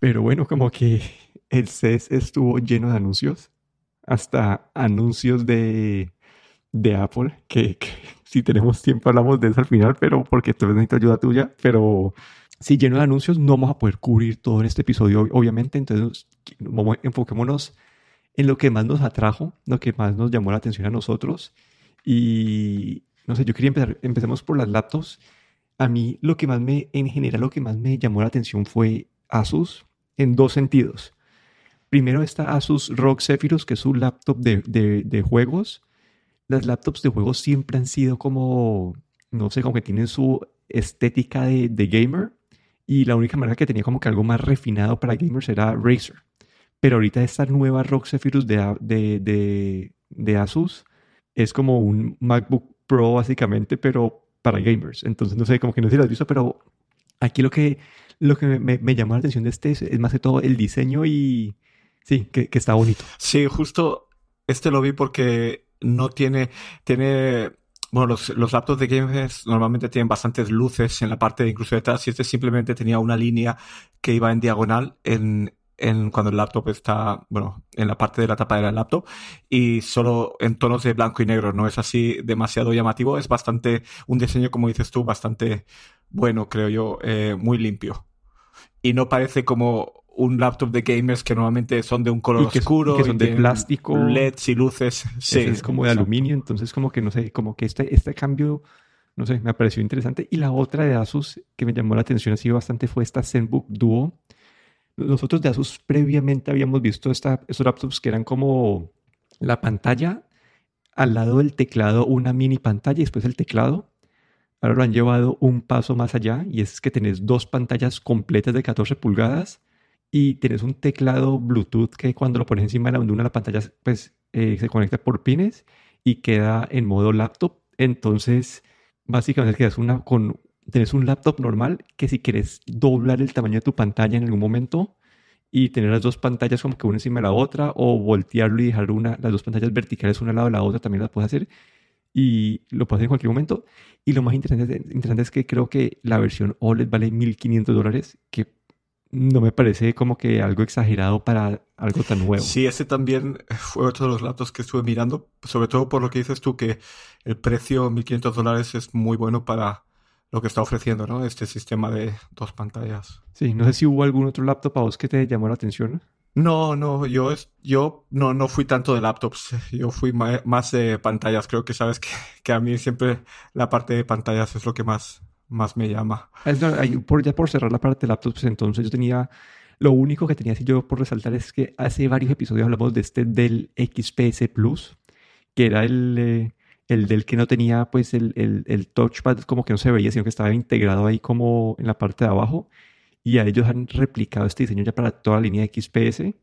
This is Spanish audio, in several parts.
Pero bueno, como que el CES estuvo lleno de anuncios, hasta anuncios de, de Apple, que, si tenemos tiempo hablamos de eso al final, pero porque tal vez necesito ayuda tuya, pero si lleno de anuncios no vamos a poder cubrir todo en este episodio, obviamente, entonces enfoquémonos en lo que más nos atrajo, lo que más nos llamó la atención a nosotros y no sé, yo quería empezar, empecemos por las laptops. A mí lo que más me, en general lo que más me llamó la atención fue Asus en dos sentidos. Primero está Asus ROG Zephyrus, que es un laptop de, de, juegos. Las laptops de juegos siempre han sido como, no sé, como que tienen su estética de, gamer. Y la única marca que tenía como que algo más refinado para gamers era Razer. Pero ahorita esta nueva ROG Zephyrus de, de Asus es como un MacBook Pro básicamente, pero para gamers. Entonces, no sé, como que no sé si lo has visto, pero aquí lo que, lo que me, llamó la atención de este es, más que todo el diseño y sí, que, que, está bonito. Sí, justo este lo vi porque no tiene, tiene, bueno, los, los laptops de gamers normalmente tienen bastantes luces en la parte de incluso detrás y este simplemente tenía una línea que iba en diagonal en, en, cuando el laptop está, bueno, en la parte de la tapa del laptop y solo en tonos de blanco y negro. No es así demasiado llamativo. Es bastante, un diseño, como dices tú, bastante bueno, creo yo, eh, muy limpio. Y no parece como un laptop de gamers que normalmente son de un color oscuro. Que son de plástico. LEDs y luces. Sí. Es como de aluminio. Entonces, como que no sé, como que este, este cambio no sé, me pareció interesante. Y la otra de Asus que me llamó la atención así bastante fue esta ZenBook Duo, nosotros de Asus previamente habíamos visto esta, estos laptops que eran como la pantalla, al lado del teclado una mini pantalla y después el teclado. Ahora lo han llevado un paso más allá y es que tenés dos pantallas completas de 14 pulgadas y tenés un teclado Bluetooth que cuando lo pones encima de una de las pantallas pues eh, se conecta por pines y queda en modo laptop. Entonces básicamente quedas una, con tenés un laptop normal que si quieres doblar el tamaño de tu pantalla en algún momento y tener las dos pantallas como que una encima de la otra o voltearlo y dejar una, las dos pantallas verticales una al lado de la otra también las puedes hacer y lo puedes hacer en cualquier momento. Y lo más interesante, interesante es que creo que la versión OLED vale 1500 dólares, que no me parece como que algo exagerado para algo tan nuevo. Sí, ese también fue otro de los laptops que estuve mirando, sobre todo por lo que dices tú, que el precio 1500 dólares es muy bueno para lo que está ofreciendo, ¿no? Este sistema de dos pantallas. Sí, no sé si hubo algún otro laptop a vos que te llamó la atención. No, no, yo, yo no, no fui tanto de laptops, yo fui más de pantallas. Creo que sabes que, que, a mí siempre la parte de pantallas es lo que más, más me llama. por, ya por cerrar la parte de laptops, entonces yo tenía, lo único que tenía así yo por resaltar es que hace varios episodios hablamos de este del XPS Plus, que era el, eh, el del que no tenía pues el, el, el, touchpad como que no se veía, sino que estaba integrado ahí como en la parte de abajo. Y a ellos han replicado este diseño ya para toda la línea XPS.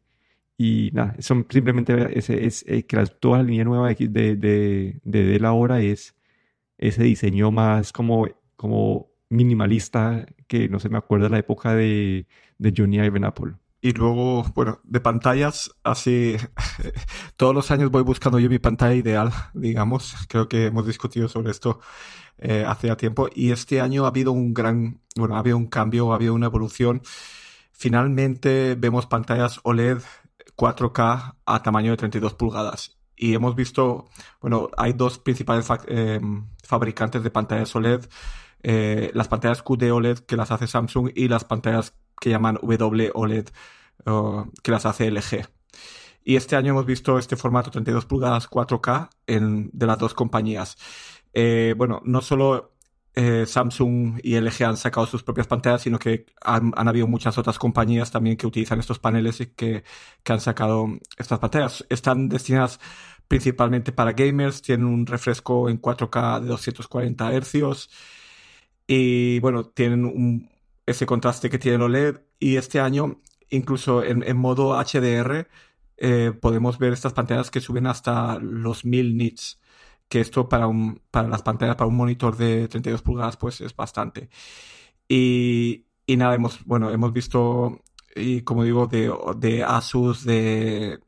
Y nada, son simplemente ese, es, eh, que toda la línea nueva de, de, de, de Dell ahora es ese diseño más como, como minimalista que no se me acuerda de la época de, de Johnny Ivan Apple. Y luego, bueno, de pantallas, así todos los años voy buscando yo mi pantalla ideal, digamos. Creo que hemos discutido sobre esto eh, hace tiempo. Y este año ha habido un gran, bueno, ha habido un cambio, ha habido una evolución. Finalmente vemos pantallas OLED 4K a tamaño de 32 pulgadas. Y hemos visto, bueno, hay dos principales eh, fabricantes de pantallas OLED. Eh, las pantallas QD OLED que las hace Samsung y las pantallas que llaman WOLED que las hace LG. Y este año hemos visto este formato 32 pulgadas 4K en, de las dos compañías. Eh, bueno, no solo eh, Samsung y LG han sacado sus propias pantallas, sino que han, habido muchas otras compañías también que utilizan estos paneles y que, que han sacado estas pantallas. Están destinadas principalmente para gamers, tienen un refresco en 4K de 240 Hz y bueno, tienen un, ese contraste que tiene el OLED. Y este año, incluso en, modo HDR, eh, podemos ver estas pantallas que suben hasta los 1000 nits. Que esto para, un, para las pantallas, para un monitor de 32 pulgadas, pues es bastante. Y, y nada, hemos, bueno, hemos visto, y como digo, de, de Asus, de,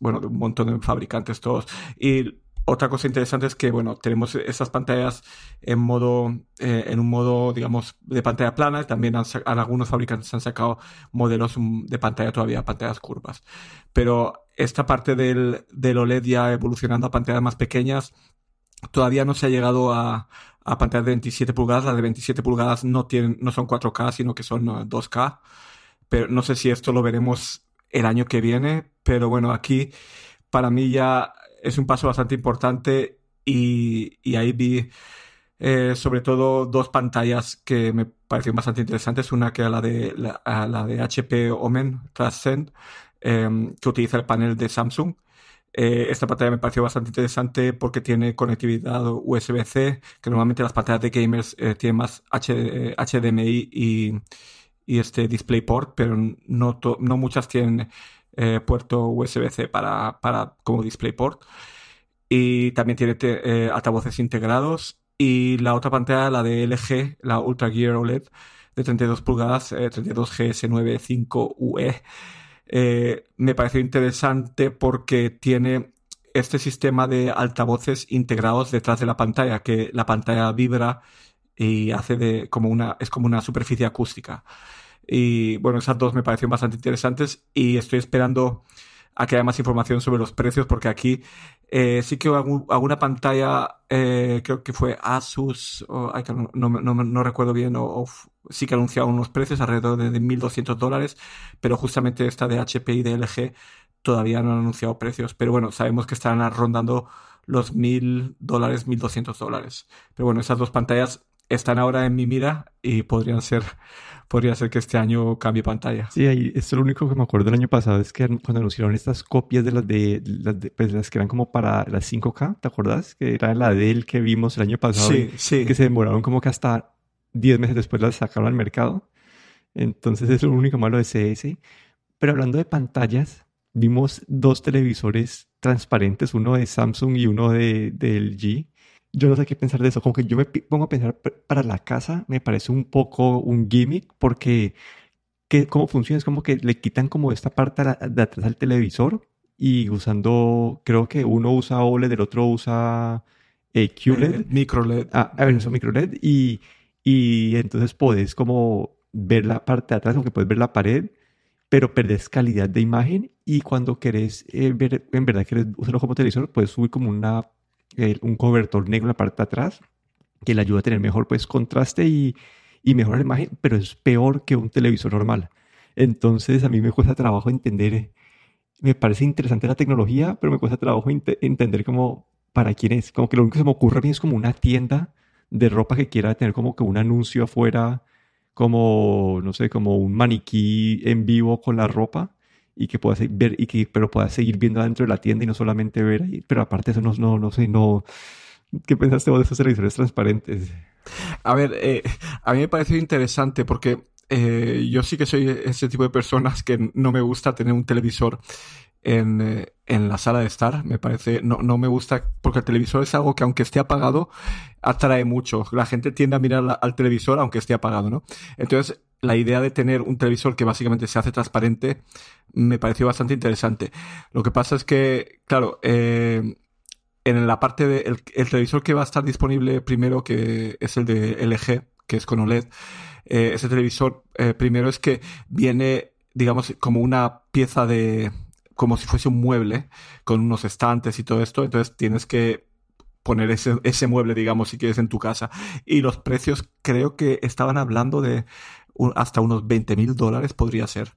bueno, de un montón de fabricantes todos. Y otra cosa interesante es que, bueno, tenemos esas pantallas en modo, eh, en un modo, digamos, de pantalla plana. También algunos fabricantes han sacado modelos de pantalla todavía, pantallas curvas. Pero esta parte del, OLED ya evolucionando a pantallas más pequeñas, todavía no se ha llegado a, pantallas de 27 pulgadas. Las de 27 pulgadas no tienen, no son 4K, sino que son 2K. Pero no sé si esto lo veremos el año que viene. Pero bueno, aquí para mí ya es un paso bastante importante y, y ahí vi eh, sobre todo dos pantallas que me parecieron bastante interesantes. Una que era la de, la, de HP Omen Transcend, em, que utiliza el panel de Samsung. Eh, esta pantalla me pareció bastante interesante porque tiene conectividad USB-C, que normalmente las pantallas de gamers eh, tienen más HDMI y, y, este DisplayPort, pero no, no muchas tienen eh, puerto USB-C para, para, como DisplayPort. Y también tiene eh, altavoces integrados. Y la otra pantalla, la de LG, la Ultra Gear OLED de 32 pulgadas, 32GS95UE, eh, me pareció interesante porque tiene este sistema de altavoces integrados detrás de la pantalla, que la pantalla vibra y hace de como una, es como una superficie acústica. Y bueno, esas dos me parecieron bastante interesantes y estoy esperando a que haya más información sobre los precios porque aquí eh, sí que alguna pantalla, eh, creo que fue Asus, o, no, recuerdo bien, o, sí que anunciaron unos precios alrededor de, 1.200 dólares, pero justamente esta de HP y de LG todavía no han anunciado precios. Pero bueno, sabemos que están rondando los 1.000 dólares, 1.200 dólares. Pero bueno, esas dos pantallas están ahora en mi mira y podrían ser podría ser que este año cambie pantalla. Sí, ahí, esto lo único que me acuerdo del año pasado es que cuando anunciaron estas copias de las de, las, pues, las que eran como para las 5K, ¿te acuerdas? Que era la Dell que vimos el año pasado. Sí, sí. Que se demoraron como que hasta 10 meses después las sacaron al mercado. Entonces es lo único malo de CS. Pero hablando de pantallas, vimos dos televisores transparentes, uno de Samsung y uno de, de LG yo no sé qué pensar de eso. Como que yo me pongo a pensar para la casa, me parece un poco un gimmick porque que, cómo funciona es como que le quitan como esta parte de atrás al televisor y usando, creo que uno usa OLED, el otro usa eh, QLED. Eh, micro LED. Ah, a ver, eso micro LED y, y entonces puedes como ver la parte de atrás, como que puedes ver la pared, pero perdes calidad de imagen y cuando querés eh, ver, en verdad querés usarlo como televisor, puedes subir como una un cobertor negro en la parte de atrás que le ayuda a tener mejor pues contraste y, y mejor imagen, pero es peor que un televisor normal. Entonces a mí me cuesta trabajo entender, eh, me parece interesante la tecnología, pero me cuesta trabajo entender cómo, para quién es. Como que lo único que se me ocurre a mí es como una tienda de ropa que quiera tener como que un anuncio afuera, como, no sé, como un maniquí en vivo con la ropa y que puedas ver y que pero puedas seguir viendo dentro de la tienda y no solamente ver ahí. Pero aparte eso, no, no, no sé, no. ¿Qué pensaste vos de esos televisores transparentes? A ver, eh, a mí me pareció interesante porque eh, yo sí que soy ese tipo de personas que no me gusta tener un televisor en, eh, en, la sala de estar. Me parece, no, no me gusta, porque el televisor es algo que aunque esté apagado, atrae mucho. La gente tiende a mirar al televisor aunque esté apagado, ¿no? Entonces, la idea de tener un televisor que básicamente se hace transparente me pareció bastante interesante. Lo que pasa es que, claro, eh, en la parte del el televisor que va a estar disponible primero, que es el de LG, que es con OLED, eh, ese televisor eh, primero es que viene, digamos, como una pieza de, como si fuese un mueble, con unos estantes y todo esto, entonces tienes que poner ese, ese mueble, digamos, si quieres en tu casa. Y los precios creo que estaban hablando de hasta unos 20 mil dólares podría ser.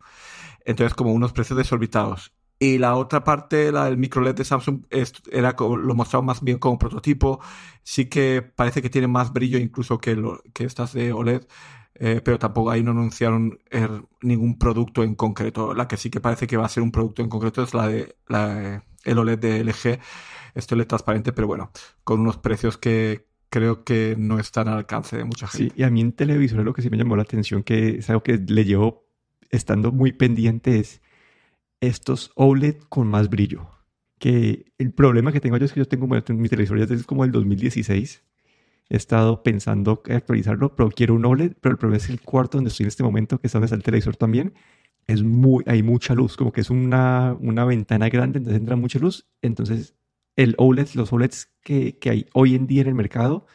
Entonces, como unos precios desorbitados. Y la otra parte, la micro LED de Samsung, era lo mostrado más bien como prototipo. Sí que parece que tiene más brillo incluso que, lo, que estas de OLED, eh, pero tampoco ahí no anunciaron er, ningún producto en concreto. La que sí que parece que va a ser un producto en concreto es la de la, el OLED de LG. Este OLED transparente, pero bueno, con unos precios que, creo que no están al alcance de mucha gente. Sí, y a mí en televisor lo que sí me llamó la atención, que es algo que le llevo estando muy pendiente, es estos OLED con más brillo. Que el problema que tengo yo es que yo tengo mi televisor ya desde como el 2016. He estado pensando actualizarlo, pero quiero un OLED, pero el problema es el cuarto donde estoy en este momento, que es donde está el televisor también. Es muy, hay mucha luz, como que es una, una ventana grande, entonces entra mucha luz. Entonces el OLED, los OLEDs que, que hay hoy en día en el mercado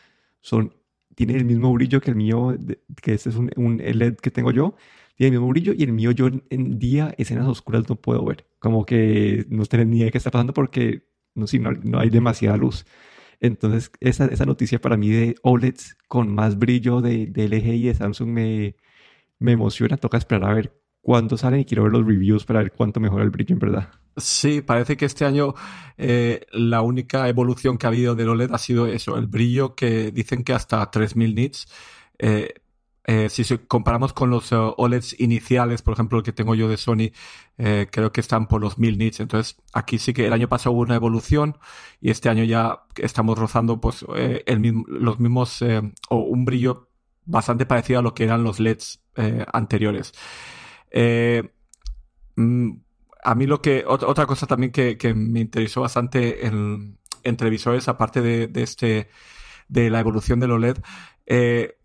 son, tienen el mismo brillo que el mío, que este es un, un LED que tengo yo, tiene el mismo brillo y el mío yo en, día, escenas oscuras no puedo ver. Como que no tengo ni idea de qué está pasando porque no, si no, no hay demasiada luz. Entonces, esa, esa noticia para mí de OLEDs con más brillo de, de LG y de Samsung me, me emociona. Toca esperar a ver cuándo salen y quiero ver los reviews para ver cuánto mejora el brillo en verdad. Sí, parece que este año eh, la única evolución que ha habido del OLED ha sido eso, el brillo que dicen que hasta 3000 nits. Eh, eh, si comparamos con los OLEDs iniciales, por ejemplo, el que tengo yo de Sony, creo que están por los 1000 nits. Entonces, aquí sí que el año pasado hubo una evolución y este año ya estamos rozando pues, los mismos o un brillo bastante parecido a lo que eran los LEDs anteriores. Mm, a mí lo que, otra cosa también que, me interesó bastante en, televisores, aparte de, este, de la evolución del OLED, eh,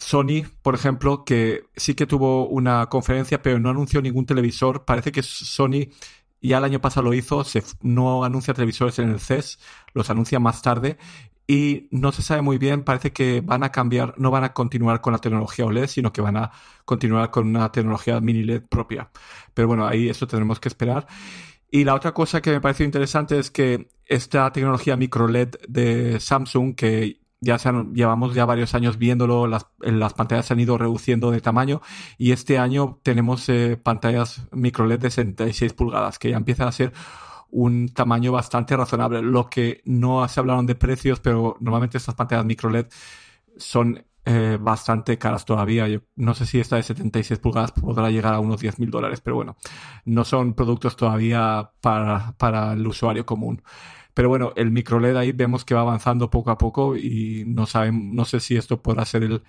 Sony, por ejemplo, que sí que tuvo una conferencia, pero no anunció ningún televisor. Parece que Sony ya el año pasado lo hizo, se, no anuncia televisores en el CES, los anuncia más tarde y no se sabe muy bien, parece que van a cambiar, no van a continuar con la tecnología OLED, sino que van a continuar con una tecnología mini LED propia. Pero bueno, ahí eso tendremos que esperar. Y la otra cosa que me pareció interesante es que esta tecnología micro LED de Samsung, que ya se llevamos ya varios años viéndolo, las, las pantallas se han ido reduciendo de tamaño y este año tenemos eh, pantallas micro LED de 66 pulgadas, que ya empiezan a ser un tamaño bastante razonable. Lo que no se hablaron de precios, pero normalmente estas pantallas micro LED son eh, bastante caras todavía. Yo no sé si esta de 76 pulgadas podrá llegar a unos 10 mil dólares, pero bueno, no son productos todavía para, para el usuario común. Pero bueno, el micro LED ahí vemos que va avanzando poco a poco y no saben, no sé si esto podrá ser el,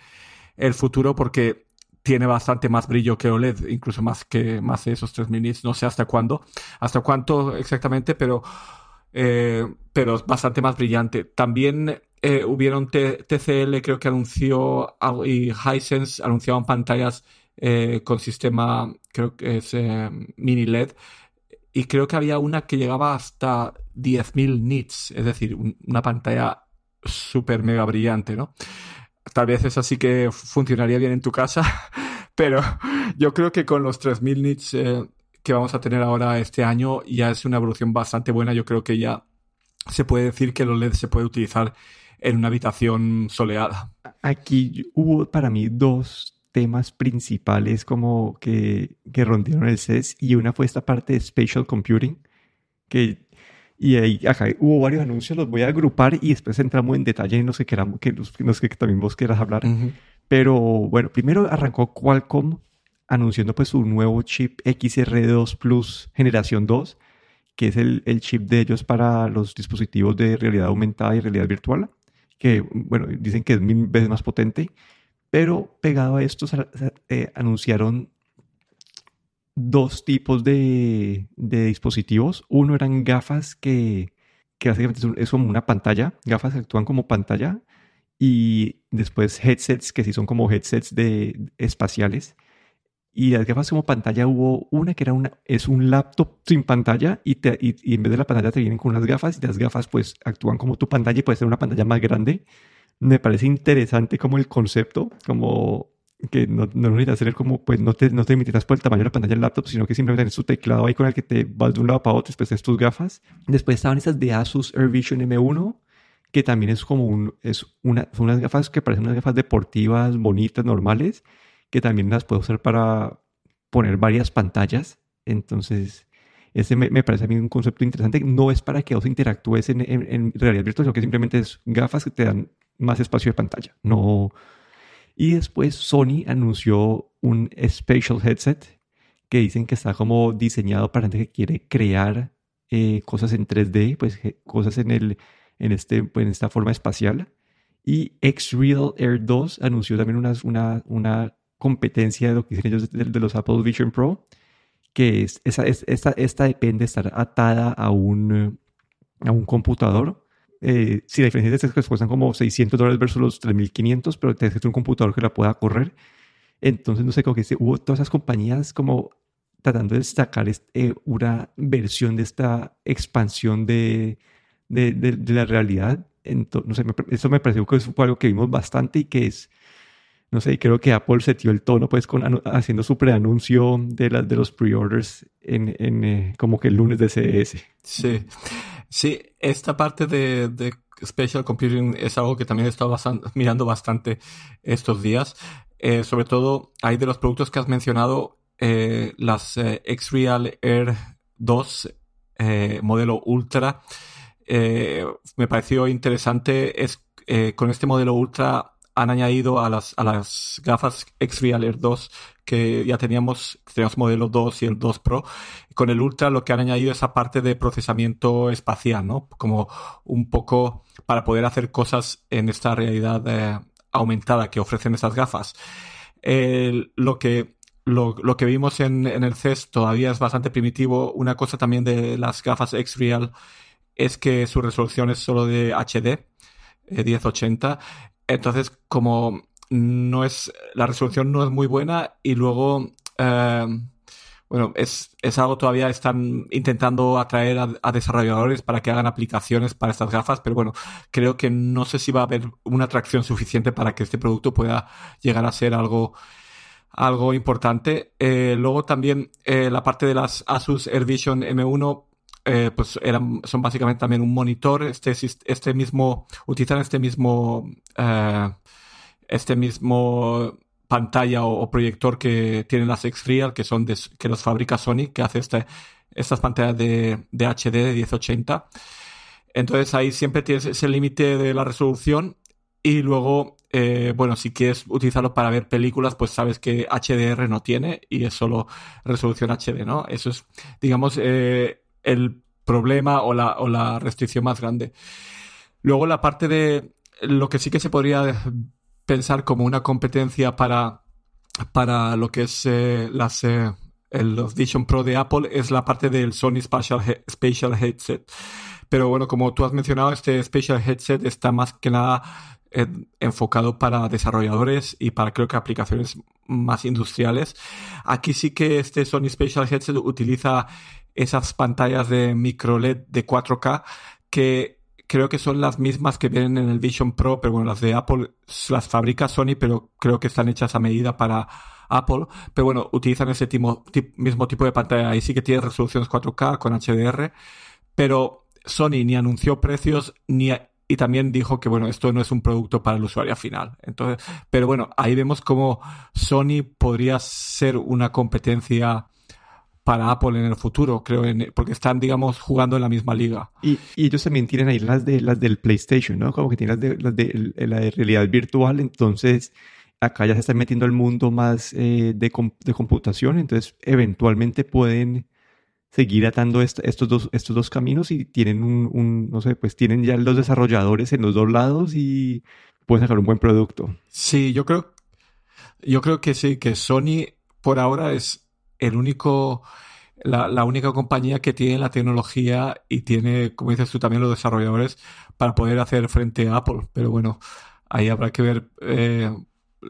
el futuro porque tiene bastante más brillo que OLED, incluso más que más de esos 3000 nits. No sé hasta cuándo, hasta cuánto exactamente, pero, eh, pero es bastante más brillante. También eh, hubieron TCL, creo que anunció, y Hisense anunciaban pantallas eh, con sistema, creo que es mini LED. Y creo que había una que llegaba hasta 10.000 nits, es decir, una pantalla súper mega brillante, ¿no? Tal vez es así que funcionaría bien en tu casa, pero yo creo que con los 3000 nits eh, que vamos a tener ahora este año ya es una evolución bastante buena. Yo creo que ya se puede decir que el OLED se puede utilizar en una habitación soleada. Aquí hubo para mí dos temas principales como que, que rompieron el CES y una fue esta parte de spatial computing que y ahí, acá hubo varios anuncios, los voy a agrupar y después entramos en detalle en los que queramos, que, los, que también vos quieras hablar. Pero bueno, primero arrancó Qualcomm anunciando pues su nuevo chip XR2 Plus generación 2, que es el, el, chip de ellos para los dispositivos de realidad aumentada y realidad virtual, que bueno, dicen que es mil veces más potente, pero pegado a esto eh, anunciaron dos tipos de, dispositivos. Uno eran gafas que, que básicamente es como una pantalla, gafas actúan como pantalla, y después headsets que sí son como headsets de, espaciales. Y las gafas como pantalla hubo una que era una, es un laptop sin pantalla y, y, en vez de la pantalla te vienen con unas gafas y las gafas pues actúan como tu pantalla y puede ser una pantalla más grande. Me parece interesante como el concepto, como que no, no necesitas tener como, pues no te, no te limitas por el tamaño de la pantalla del laptop, sino que simplemente tienes tu teclado ahí con el que te vas de un lado para otro, después tienes tus gafas. Después estaban estas de Asus Air Vision M1, que también es como un, es una, son unas gafas que parecen unas gafas deportivas, bonitas, normales, que también las puedo usar para poner varias pantallas. Entonces, ese me, me, parece a mí un concepto interesante. No es para que vos interactúes en, en, en realidad virtual, sino que simplemente es gafas que te dan más espacio de pantalla. No, y después Sony anunció un Spatial Headset que dicen que está como diseñado para gente que quiere crear eh, cosas en 3D, pues cosas en, el, en, este, pues, en esta forma espacial. Y X-Real Air 2 anunció también una, una, una competencia de lo que dicen ellos de, los Apple Vision Pro, que es, esa, es, esta, esta depende de estar atada a un, a un computador eh, si la diferencia es que cuestan como 600 dólares versus los 3.500, pero te un computador que la pueda correr. Entonces, no sé, como que hubo todas esas compañías como tratando de destacar eh, una versión de esta expansión de, de, de, la realidad. Entonces, no sé, eso me pareció que fue algo que vimos bastante y que es, no sé, creo que Apple se dio el tono pues con, haciendo su preanuncio de, las de los pre-orders en, en eh, como que el lunes de CES. Sí, sí, esta parte de, de Special Computing es algo que también he estado mirando bastante estos días. Eh, sobre todo, hay de los productos que has mencionado, eh, las eh, X-Real Air 2 modelo Ultra. me pareció interesante. Es, con este modelo Ultra han añadido a las, a las gafas X-Real Air 2 que ya teníamos, teníamos modelo 2 y el 2 Pro. Con el Ultra lo que han añadido es esa parte de procesamiento espacial, ¿no? Como un poco para poder hacer cosas en esta realidad eh, aumentada que ofrecen esas gafas. lo que lo, lo, que vimos en, en, el CES todavía es bastante primitivo. Una cosa también de las gafas X-Real es que su resolución es solo de HD, 1080. Entonces, como no es, la resolución no es muy buena y luego, eh, bueno, es, es, algo todavía están intentando atraer a, desarrolladores para que hagan aplicaciones para estas gafas, pero bueno, creo que no sé si va a haber una atracción suficiente para que este producto pueda llegar a ser algo algo importante. Eh, luego también eh, la parte de las Asus AirVision M1 eh, pues son básicamente también un monitor. Este, este mismo, utilizan este mismo eh, este mismo pantalla o, proyector que tienen las X-Real, que son que los fabrica Sony, que hace este, estas pantallas de, de HD de 1080. Entonces ahí siempre tienes ese límite de la resolución y luego, eh, bueno, si quieres utilizarlo para ver películas, pues sabes que HDR no tiene y es solo resolución HD, ¿no? Eso es, digamos, el problema o la, o la restricción más grande. Luego la parte de lo que sí que se podría pensar como una competencia para, para lo que es eh, las, eh, los Vision Pro de Apple es la parte del Sony Spatial, Spatial Headset. Pero bueno, como tú has mencionado, este Spatial Headset está más que nada eh, enfocado para desarrolladores y para creo que aplicaciones más industriales. Aquí sí que este Sony Spatial Headset utiliza esas pantallas de micro LED de 4K que creo que son las mismas que vienen en el Vision Pro, pero bueno, las de Apple las fabrica Sony, pero creo que están hechas a medida para Apple. Pero bueno, utilizan ese mismo tipo de pantalla. Ahí sí que tiene resoluciones 4K con HDR, pero Sony ni anunció precios ni y también dijo que bueno, esto no es un producto para el usuario final. Entonces, pero bueno, ahí vemos cómo Sony podría ser una competencia para Apple en el futuro, creo, porque están, digamos, jugando en la misma liga. Y, ellos también tienen ahí las de las del PlayStation, ¿no? Como que tienen las de, las de, la de realidad virtual, entonces acá ya se está metiendo al mundo más eh, de, de, computación, entonces eventualmente pueden seguir atando estos, dos, estos dos caminos y tienen un, un, no sé, pues tienen ya los desarrolladores en los dos lados y pueden sacar un buen producto. Sí, yo creo, yo creo que sí, que Sony por ahora es el único, la, la, única compañía que tiene la tecnología y tiene, como dices tú, también los desarrolladores para poder hacer frente a Apple. Pero bueno, ahí habrá que ver eh,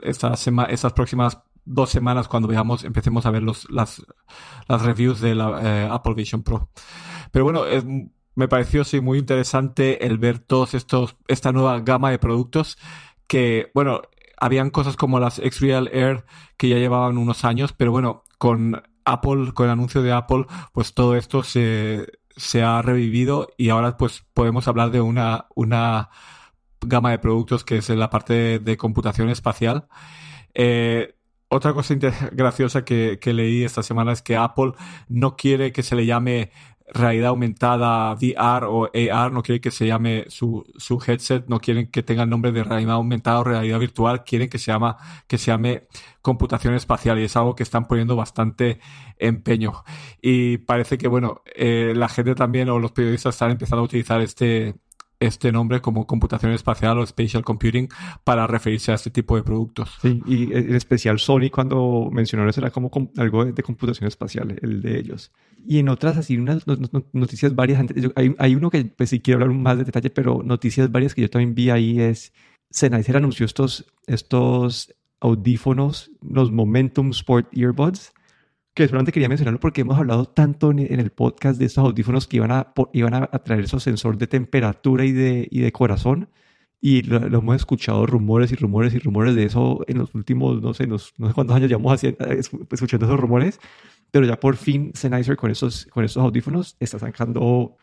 estas, estas próximas dos semanas cuando veamos, empecemos a ver los, las, las reviews de la eh, Apple Vision Pro. Pero bueno, me pareció sí muy interesante el ver todos estos, esta nueva gama de productos que, bueno, habían cosas como las X-Real Air que ya llevaban unos años, pero bueno, con Apple, con el anuncio de Apple, pues todo esto se, se ha revivido y ahora pues podemos hablar de una, una gama de productos que es en la parte de, computación espacial. Eh, otra cosa graciosa que, que, leí esta semana es que Apple no quiere que se le llame realidad aumentada VR o AR, no quieren que se llame su, su headset, no quieren que tenga el nombre de realidad aumentada o realidad virtual, quieren que se, llama, que se llame computación espacial y es algo que están poniendo bastante empeño. Y parece que, bueno, eh, la gente también o los periodistas están empezando a utilizar este, este nombre como computación espacial o spatial computing para referirse a este tipo de productos. Sí, y en especial Sony cuando mencionó eso era como algo de, computación espacial, el de ellos. Y en otras, así, unas noticias varias, hay, hay uno que pues sí quiero hablar más de detalle, pero noticias varias que yo también vi ahí es, Sennheiser anunció estos, estos audífonos, los Momentum Sport Earbuds, que solamente quería mencionarlo porque hemos hablado tanto en, el podcast de estos audífonos que iban a, iban a traer esos sensores de temperatura y de, y de corazón. Y lo, hemos escuchado rumores y rumores y rumores de eso en los últimos, no sé, no sé cuántos años llevamos haciendo, escuchando esos rumores. Pero ya por fin Sennheiser con esos, con esos audífonos está sacando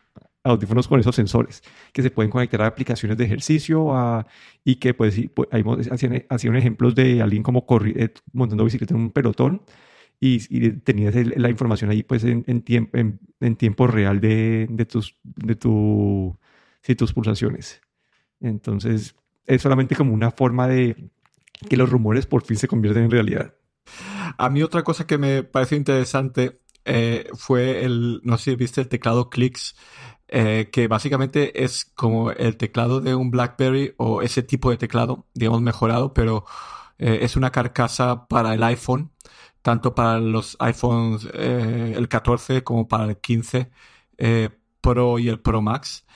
audífonos con esos sensores que se pueden conectar a aplicaciones de ejercicio y que pues, pues hacían, hacían ejemplos de alguien como eh, montando bicicleta en un pelotón y, y tenías la información ahí pues en, en, en, tiempo real de, de, tus, de tu, tus pulsaciones. Entonces es solamente como una forma de que los rumores por fin se convierten en realidad. A mí otra cosa que me pareció interesante eh, fue el, no sé si viste el teclado Clicks, eh, que básicamente es como el teclado de un BlackBerry o ese tipo de teclado, digamos mejorado, pero eh, es una carcasa para el iPhone tanto para los iPhones eh, el 14 como para el 15 eh, Pro y el Pro Max.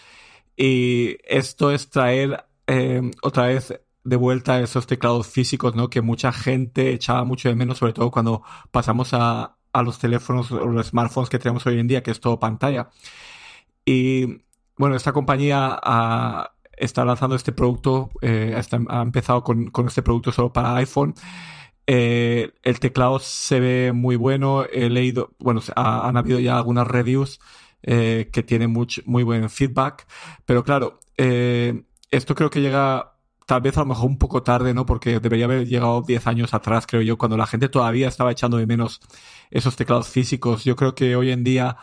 Y esto es traer eh, otra vez de vuelta esos teclados físicos, ¿no? Que mucha gente echaba mucho de menos, sobre todo cuando pasamos a, a los teléfonos o los smartphones que tenemos hoy en día, que es todo pantalla. Y bueno, esta compañía está lanzando este producto, ha empezado con, con, este producto solo para iPhone eh, el teclado se ve muy bueno. He leído, bueno, han habido ya algunas reviews eh, que tienen mucho, muy buen feedback. Pero claro, eh, esto creo que llega tal vez a lo mejor un poco tarde, ¿no? Porque debería haber llegado 10 años atrás, creo yo, cuando la gente todavía estaba echando de menos esos teclados físicos. Yo creo que hoy en día,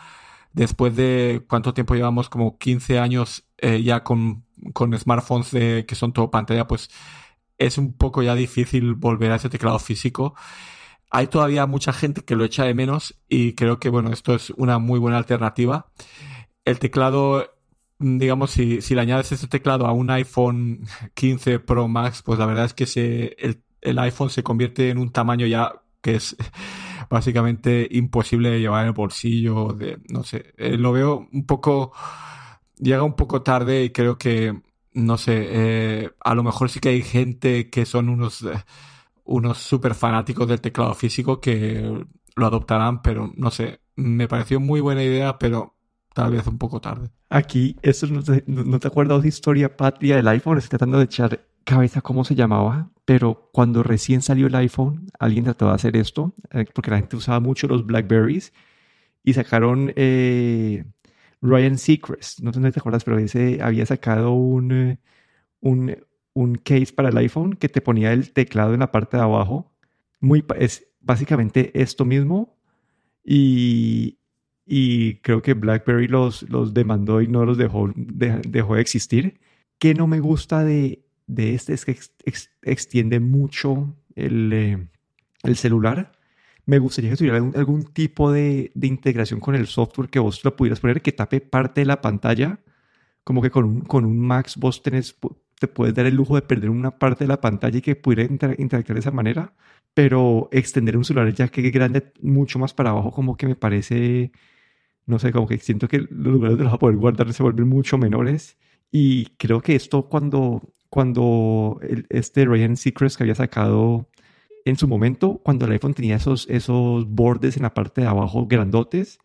después de cuánto tiempo llevamos, como 15 años ya con, con smartphones de, que son todo pantalla, pues es un poco ya difícil volver a ese teclado físico. Hay todavía mucha gente que lo echa de menos y creo que, bueno, esto es una muy buena alternativa. El teclado, digamos, si, si le añades este teclado a un iPhone 15 Pro Max, pues la verdad es que se, el, iPhone se convierte en un tamaño ya que es básicamente imposible de llevar en el bolsillo. De, no sé, eh, lo veo un poco, llega un poco tarde y creo que no sé, eh, a lo mejor sí que hay gente que son unos, eh, unos súper fanáticos del teclado físico que lo adoptarán, pero no sé, me pareció muy buena idea, pero tal vez un poco tarde. Aquí, eso no te, no te acuerdas de historia patria del iPhone, estoy tratando de echar cabeza cómo se llamaba, pero cuando recién salió el iPhone, alguien trató de hacer esto, eh, porque la gente usaba mucho los Blackberries y sacaron Ryan Seacrest, no sé si te acuerdas, pero ese había sacado un, eh, un, un, case para el iPhone que te ponía el teclado en la parte de abajo. Muy, es básicamente esto mismo. Y, y creo que BlackBerry los, los demandó y no los dejó de, dejó de existir. ¿Qué no me gusta de, de este? Es que extiende mucho el, eh, el celular me gustaría que tuviera algún, tipo de, integración con el software que vos lo pudieras poner que tape parte de la pantalla. Como que con un, con un Max vos tenés, te puedes dar el lujo de perder una parte de la pantalla y que pudiera interactuar de esa manera. Pero extender un celular ya que grande mucho más para abajo, como que me parece, no sé, como que siento que los lugares de los vas a poder guardar se vuelven mucho menores. Y creo que esto cuando, cuando este Ryan Seacrest que había sacado en su momento, cuando el iPhone tenía esos, esos bordes en la parte de abajo grandotes,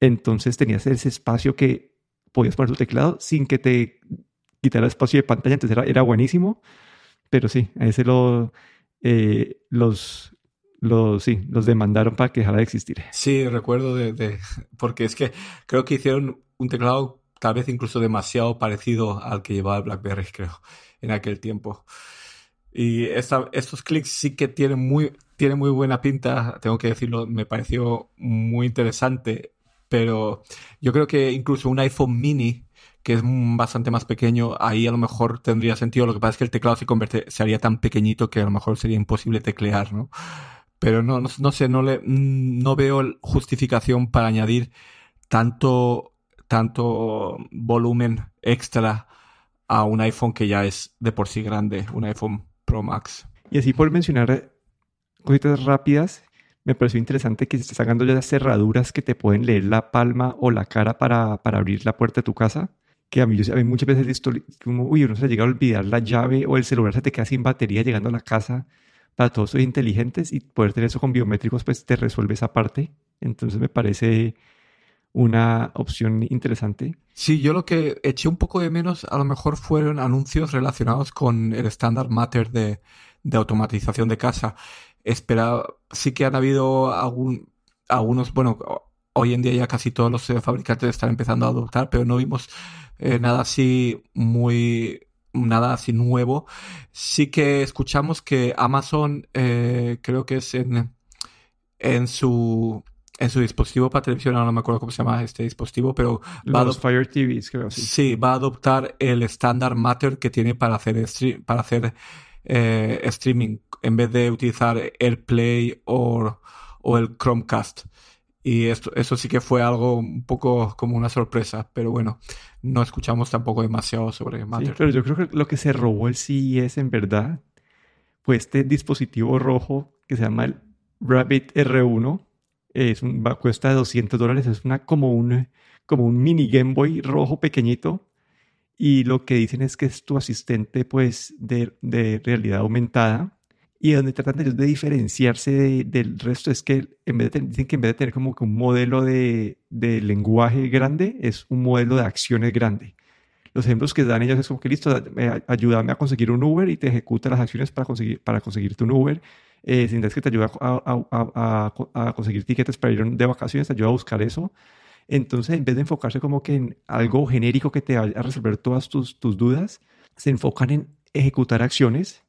entonces tenías ese espacio que podías poner tu teclado sin que te quitara espacio de pantalla, entonces era, era buenísimo. Pero sí, a ese lo, eh, los, los, sí, los demandaron para que dejara de existir. Sí, recuerdo de, porque es que creo que hicieron un teclado tal vez incluso demasiado parecido al que llevaba el BlackBerry, creo, en aquel tiempo. Y estos clics sí que tienen muy, tienen muy buena pinta, tengo que decirlo, me pareció muy interesante, pero yo creo que incluso un iPhone mini, que es bastante más pequeño, ahí a lo mejor tendría sentido. Lo que pasa es que el teclado se, convierte, se haría tan pequeñito que a lo mejor sería imposible teclear, ¿no? Pero no, no, sé, no, le, no veo justificación para añadir tanto, tanto volumen extra a un iPhone que ya es de por sí grande, un iPhone Max. Y así por mencionar cositas rápidas, me pareció interesante que se sacando ya cerraduras que te pueden leer la palma o la cara para, para abrir la puerta de tu casa. Que a mí, muchas veces he visto como, uy, uno se llega a olvidar la llave o el celular se te queda sin batería llegando a la casa para todos soy inteligentes y poder tener eso con biométricos, pues te resuelve esa parte. Entonces me parece una opción interesante. Sí, yo lo que eché un poco de menos a lo mejor fueron anuncios relacionados con el estándar Matter de, de automatización de casa. Espera, sí que han habido algún, algunos, bueno, hoy en día ya casi todos los fabricantes están empezando a adoptar, pero no vimos eh, nada así muy nada así nuevo. Sí que escuchamos que Amazon, eh, creo que es en, en su en su dispositivo para televisión, no me acuerdo cómo se llama este dispositivo, pero va a Fire TVs, creo. Sí. sí, va a adoptar el estándar Matter que tiene para hacer para hacer eh, streaming en vez de utilizar AirPlay o, o el Chromecast. Y esto, eso sí que fue algo un poco como una sorpresa, pero bueno, no escuchamos tampoco demasiado sobre Matter. Sí, pero yo creo que lo que se robó el CES en verdad fue este dispositivo rojo que se llama el Rabbit R1. Es un, cuesta 200 dólares, es una, como, un, como un mini Game Boy rojo pequeñito. Y lo que dicen es que es tu asistente pues, de, realidad aumentada y donde tratan de, de diferenciarse del resto es que en vez de dicen que en vez de tener como que un modelo de, de, lenguaje grande, es un modelo de acciones grande. Los ejemplos que dan ellos es como que listo, ayúdame a conseguir un Uber y te ejecuta las acciones para, conseguir, para conseguirte un Uber. Eh, si necesitas que te ayude a, a, a, a, conseguir tickets para ir de vacaciones, te ayuda a buscar eso. Entonces, en vez de enfocarse como que en algo genérico que te vaya a resolver todas tus, tus dudas, se enfocan en ejecutar acciones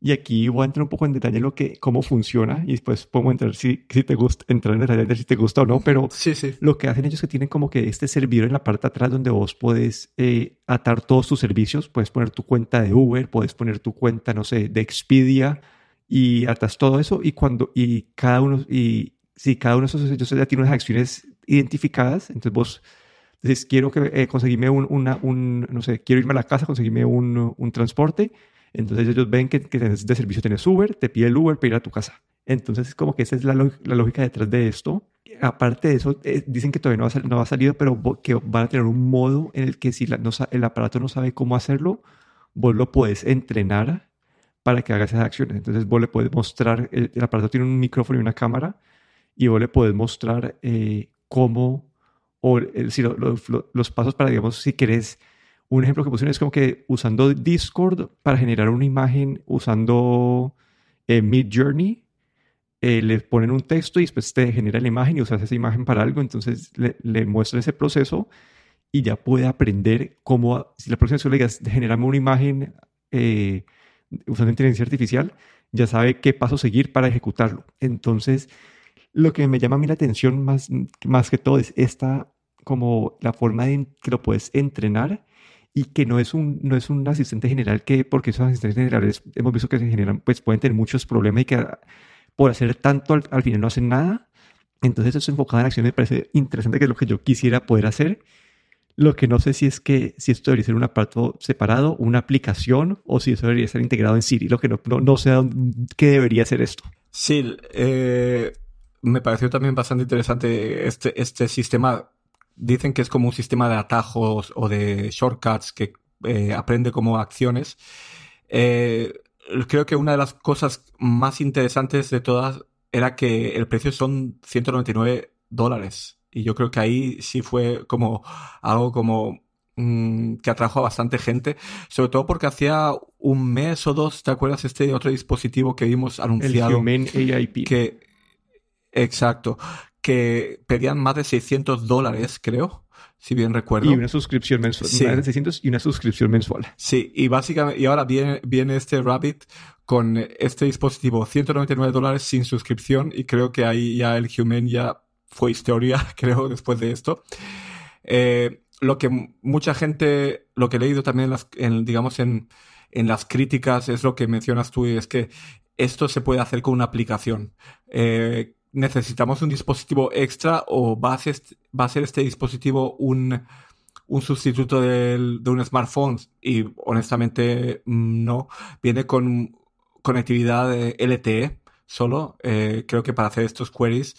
y aquí voy a entrar un poco en detalle en lo que, cómo funciona y después podemos entrar si, si te gusta, entrar en detalle de si te gusta o no, pero sí, sí. lo que hacen ellos es que tienen como que este servidor en la parte de atrás donde vos podés eh, atar todos tus servicios, puedes poner tu cuenta de Uber, puedes poner tu cuenta, no sé, de Expedia y atas todo eso y cuando, y cada uno, y si cada uno de esos servicios ya tiene unas acciones identificadas, entonces vos dices, quiero que eh, conseguirme un, una, un, no sé, quiero irme a la casa, conseguirme un, un transporte, entonces ellos ven que, que de servicio tienes Uber, te pide el Uber para ir a tu casa. Entonces es como que esa es la, la lógica detrás de esto. Aparte de eso, eh, dicen que todavía no ha, no salido, pero que van a tener un modo en el que si la, no, el aparato no sabe cómo hacerlo, vos lo puedes entrenar para que haga esas acciones. Entonces vos le puedes mostrar, el, el aparato tiene un micrófono y una cámara, y vos le puedes mostrar eh, cómo, o el, si lo, lo, los pasos para, digamos, si querés un ejemplo que pusieron es como que usando Discord para generar una imagen, usando eh, Mid Journey, eh, le ponen un texto y después te genera la imagen y usas esa imagen para algo, entonces le, le muestran ese proceso y ya puede aprender cómo, si la próxima vez le digas, generame una imagen eh, usando inteligencia artificial, ya sabe qué paso seguir para ejecutarlo. Entonces, lo que me llama a mí la atención más, más que todo es esta, como la forma en que lo puedes entrenar y que no es un, no es un asistente general que, porque esos asistentes generales hemos visto que se generan, pues pueden tener muchos problemas y que por hacer tanto al, final no hacen nada. Entonces eso enfocado en acción me parece interesante, que es lo que yo quisiera poder hacer. Lo que no sé si es que si esto debería ser un aparato separado, una aplicación, o si eso debería ser integrado en Siri. Lo que no, no, no sé qué debería ser esto. Sí, eh, me pareció también bastante interesante este, este sistema dicen que es como un sistema de atajos o de shortcuts que eh, aprende como acciones. Eh, creo que una de las cosas más interesantes de todas era que el precio son 199 dólares. Y yo creo que ahí sí fue como algo como mmm, que atrajo a bastante gente, sobre todo porque hacía un mes o dos, ¿te acuerdas este otro dispositivo que vimos anunciado? El Human AIP. Que, exacto, que pedían más de 600 dólares, creo, si bien recuerdo. Y una suscripción mensual. Sí. Más de 600 y una suscripción mensual. Sí, y básicamente, y ahora viene, viene este Rabbit con este dispositivo, 199 dólares sin suscripción, y creo que ahí ya el Human ya fue historia, creo, después de esto. Eh, lo que mucha gente, lo que he leído también, en las, digamos, en, las críticas, es lo que mencionas tú, y es que esto se puede hacer con una aplicación. Eh, necesitamos un dispositivo extra o va a ser, este dispositivo un, sustituto de un smartphone? Y honestamente no. Viene con conectividad LTE solo, eh, creo que para hacer estos queries,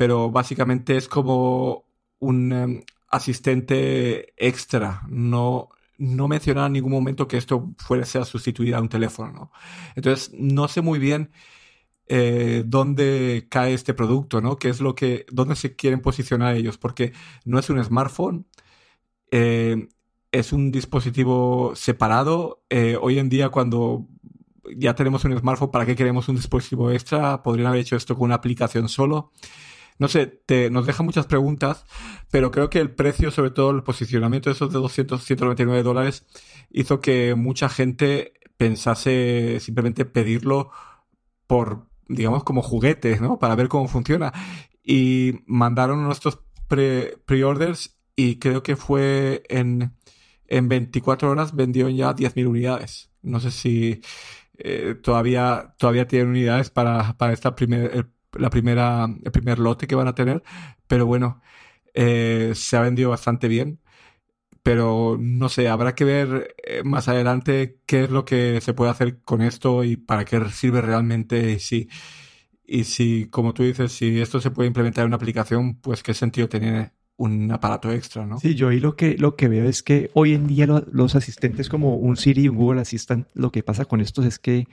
pero básicamente es como un um, asistente extra, no, no mencionaron en ningún momento que esto fuese a sustituir a un teléfono. ¿no? Entonces, no sé muy bien eh, dónde cae este producto, ¿no? ¿Qué es lo que, dónde se quieren posicionar ellos? Porque no es un smartphone, eh, es un dispositivo separado. Eh, hoy en día, cuando ya tenemos un smartphone, ¿para qué queremos un dispositivo extra? Podrían haber hecho esto con una aplicación solo. No sé, te, nos deja muchas preguntas, pero creo que el precio, sobre todo el posicionamiento de esos de 200, 199 dólares, hizo que mucha gente pensase simplemente pedirlo por, digamos, como juguetes, ¿no? Para ver cómo funciona. Y mandaron nuestros pre-orders y creo que fue en, en 24 horas vendió ya 10.000 unidades. No sé si eh, todavía, todavía tienen unidades para, para esta primer, la primera, el primer lote que van a tener, pero bueno, eh, se ha vendido bastante bien. Pero no sé, habrá que ver eh, más adelante qué es lo que se puede hacer con esto y para qué sirve realmente y si, y si, como tú dices, si esto se puede implementar en una aplicación, pues qué sentido tiene un aparato extra, ¿no? Sí, yo ahí lo que, lo que veo es que hoy en día los asistentes como un Siri un Google Assistant, lo que pasa con estos es que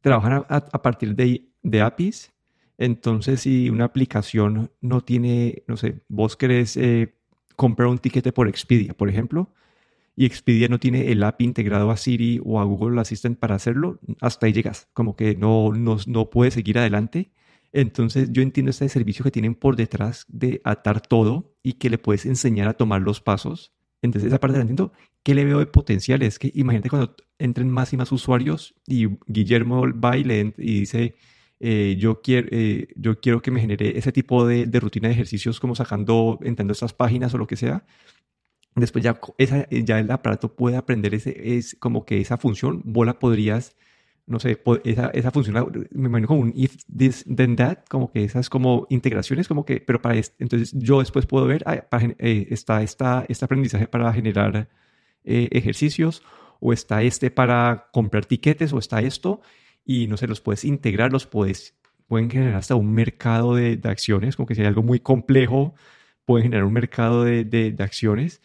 trabajan a, partir de, de, APIs. Entonces, si una aplicación no tiene, no sé, vos querés eh, comprar un tiquete por Expedia, por ejemplo, y Expedia no tiene el API integrado a Siri o a Google Assistant para hacerlo, hasta ahí llegas. Como que no, no, no puedes seguir adelante entonces yo entiendo este servicio que tienen por detrás de atar todo y que le puedes enseñar a tomar los pasos. Entonces esa parte la entiendo. ¿Qué le veo de potencial? Es que imagínate cuando entren más y más usuarios y Guillermo va y, dice, eh, yo, quiero, eh, yo quiero que me genere ese tipo de, rutina de ejercicios como sacando, entrando estas páginas o lo que sea. Después ya, esa, ya el aparato puede aprender ese, es como que esa función, vos la podrías no sé, esa, esa función, me imagino como un if this then that, como que esas como integraciones, como que, pero para este, entonces yo después puedo ver, ah, eh, está esta, este aprendizaje para generar eh, ejercicios, o está este para comprar tiquetes, o está esto, y no sé, los puedes integrar, los puedes, pueden generar hasta un mercado de, de acciones, como que si hay algo muy complejo, pueden generar un mercado de, de, de acciones.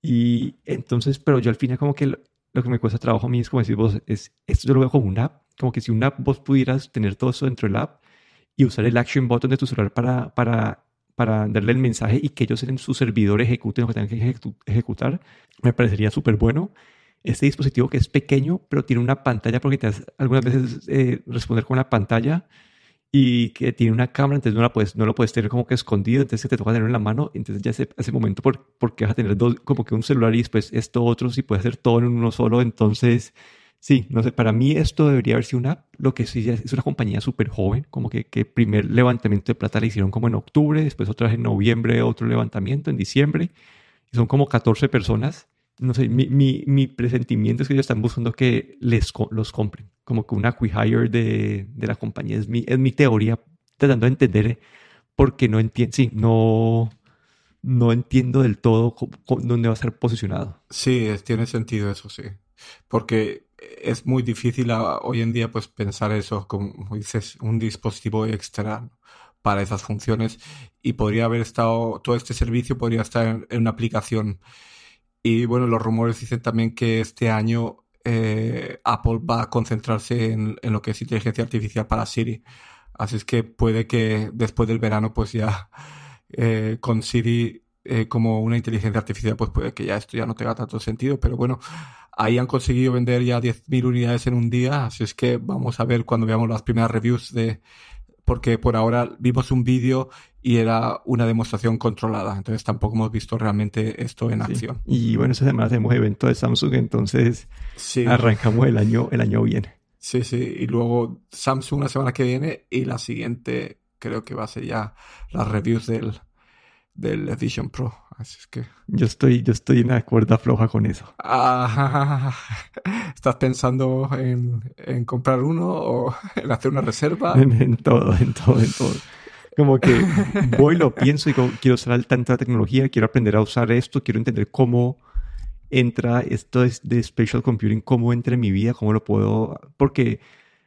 Y entonces, pero yo al final como que lo que me cuesta trabajo a mí es como decir vos, es, esto yo lo veo como una app, como que si una app vos pudieras tener todo eso dentro del app y usar el action button de tu celular para, para, para darle el mensaje y que ellos en su servidor ejecuten lo que tengan que ejecutar, me parecería súper bueno. Este dispositivo que es pequeño, pero tiene una pantalla, porque te algunas veces eh, responder con una pantalla y que tiene una cámara, entonces no, la puedes, no lo puedes tener como que escondido, entonces te toca tenerlo en la mano, entonces ya ese, ese momento por, porque vas a tener dos, como que un celular y después esto otro, si puedes hacer todo en uno solo, entonces sí, no sé, para mí esto debería haber sido una app, lo que sí es una compañía súper joven, como que, que primer levantamiento de plata le hicieron como en octubre, después otra vez en noviembre, otro levantamiento en diciembre, y son como 14 personas no sé, mi, mi, mi, presentimiento es que ellos están buscando que les los compren, como que una acquihire de, de la compañía. Es mi, es mi teoría, tratando de entender por qué no entiendo, sí, no, no entiendo del todo dónde va a ser posicionado. Sí, tiene sentido eso, sí. Porque es muy difícil hoy en día pues pensar eso, como dices, un dispositivo extra para esas funciones y podría haber estado, todo este servicio podría estar en una aplicación y bueno, los rumores dicen también que este año eh, Apple va a concentrarse en, lo que es inteligencia artificial para Siri. Así es que puede que después del verano, pues ya eh, con Siri eh, como una inteligencia artificial, pues puede que ya esto ya no tenga tanto sentido. Pero bueno, ahí han conseguido vender ya 10.000 unidades en un día. Así es que vamos a ver cuando veamos las primeras reviews de, porque por ahora vimos un vídeo y era una demostración controlada. Entonces tampoco hemos visto realmente esto en acción. Y bueno, esta semana tenemos evento de Samsung, entonces arrancamos el año, el año bien. Sí, sí. Y luego Samsung la semana que viene y la siguiente creo que va a ser ya las reviews del, del Vision Pro. Así es que. Yo estoy, yo estoy en la cuerda floja con eso. Ah, ¿Estás pensando en, en, comprar uno o en hacer una reserva? En, todo, en todo, en todo. Como que voy, lo pienso y quiero usar tanta tecnología, quiero aprender a usar esto, quiero entender cómo entra esto de spatial computing, cómo entra en mi vida, cómo lo puedo. Porque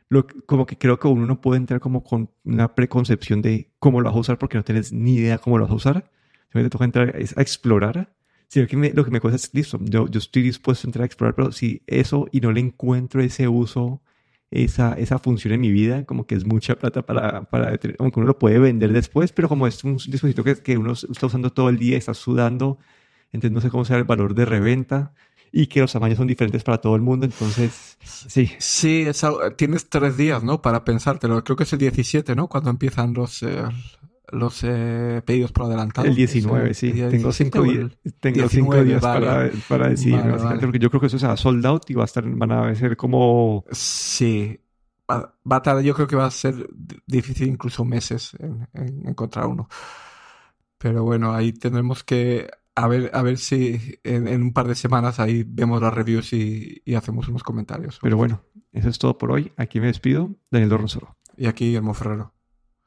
lo, como que creo que uno no puede entrar como con una preconcepción de cómo lo vas a usar porque no tienes ni idea cómo lo vas a usar te toca entrar a explorar Sí, lo que me, lo que me cuesta es, listo, yo, yo estoy dispuesto a entrar a explorar, pero si eso y no le encuentro ese uso, esa, esa función en mi vida, como que es mucha plata para, para aunque uno lo puede vender después, pero como es un dispositivo que, que uno está usando todo el día, está sudando, entonces no sé cómo será el valor de reventa y que los tamaños son diferentes para todo el mundo, entonces sí. Sí, tienes tres días, ¿no? Para pensártelo. Creo que es el 17, ¿no? Cuando empiezan los, eh, los eh, pedidos por adelantado. El 19, sí. tengo cinco, días, tengo cinco días para, para decidir, porque yo creo que eso se ha sold out y va a estar, van a ser como... Sí. Va, a tardar, yo creo que va a ser difícil incluso meses en, encontrar uno. Pero bueno, ahí tendremos que a ver, a ver si en, un par de semanas ahí vemos las reviews y, y, hacemos unos comentarios. Pero bueno, eso es todo por hoy. Aquí me despido, Daniel Dorronsoro. Y aquí Guillermo Ferrero.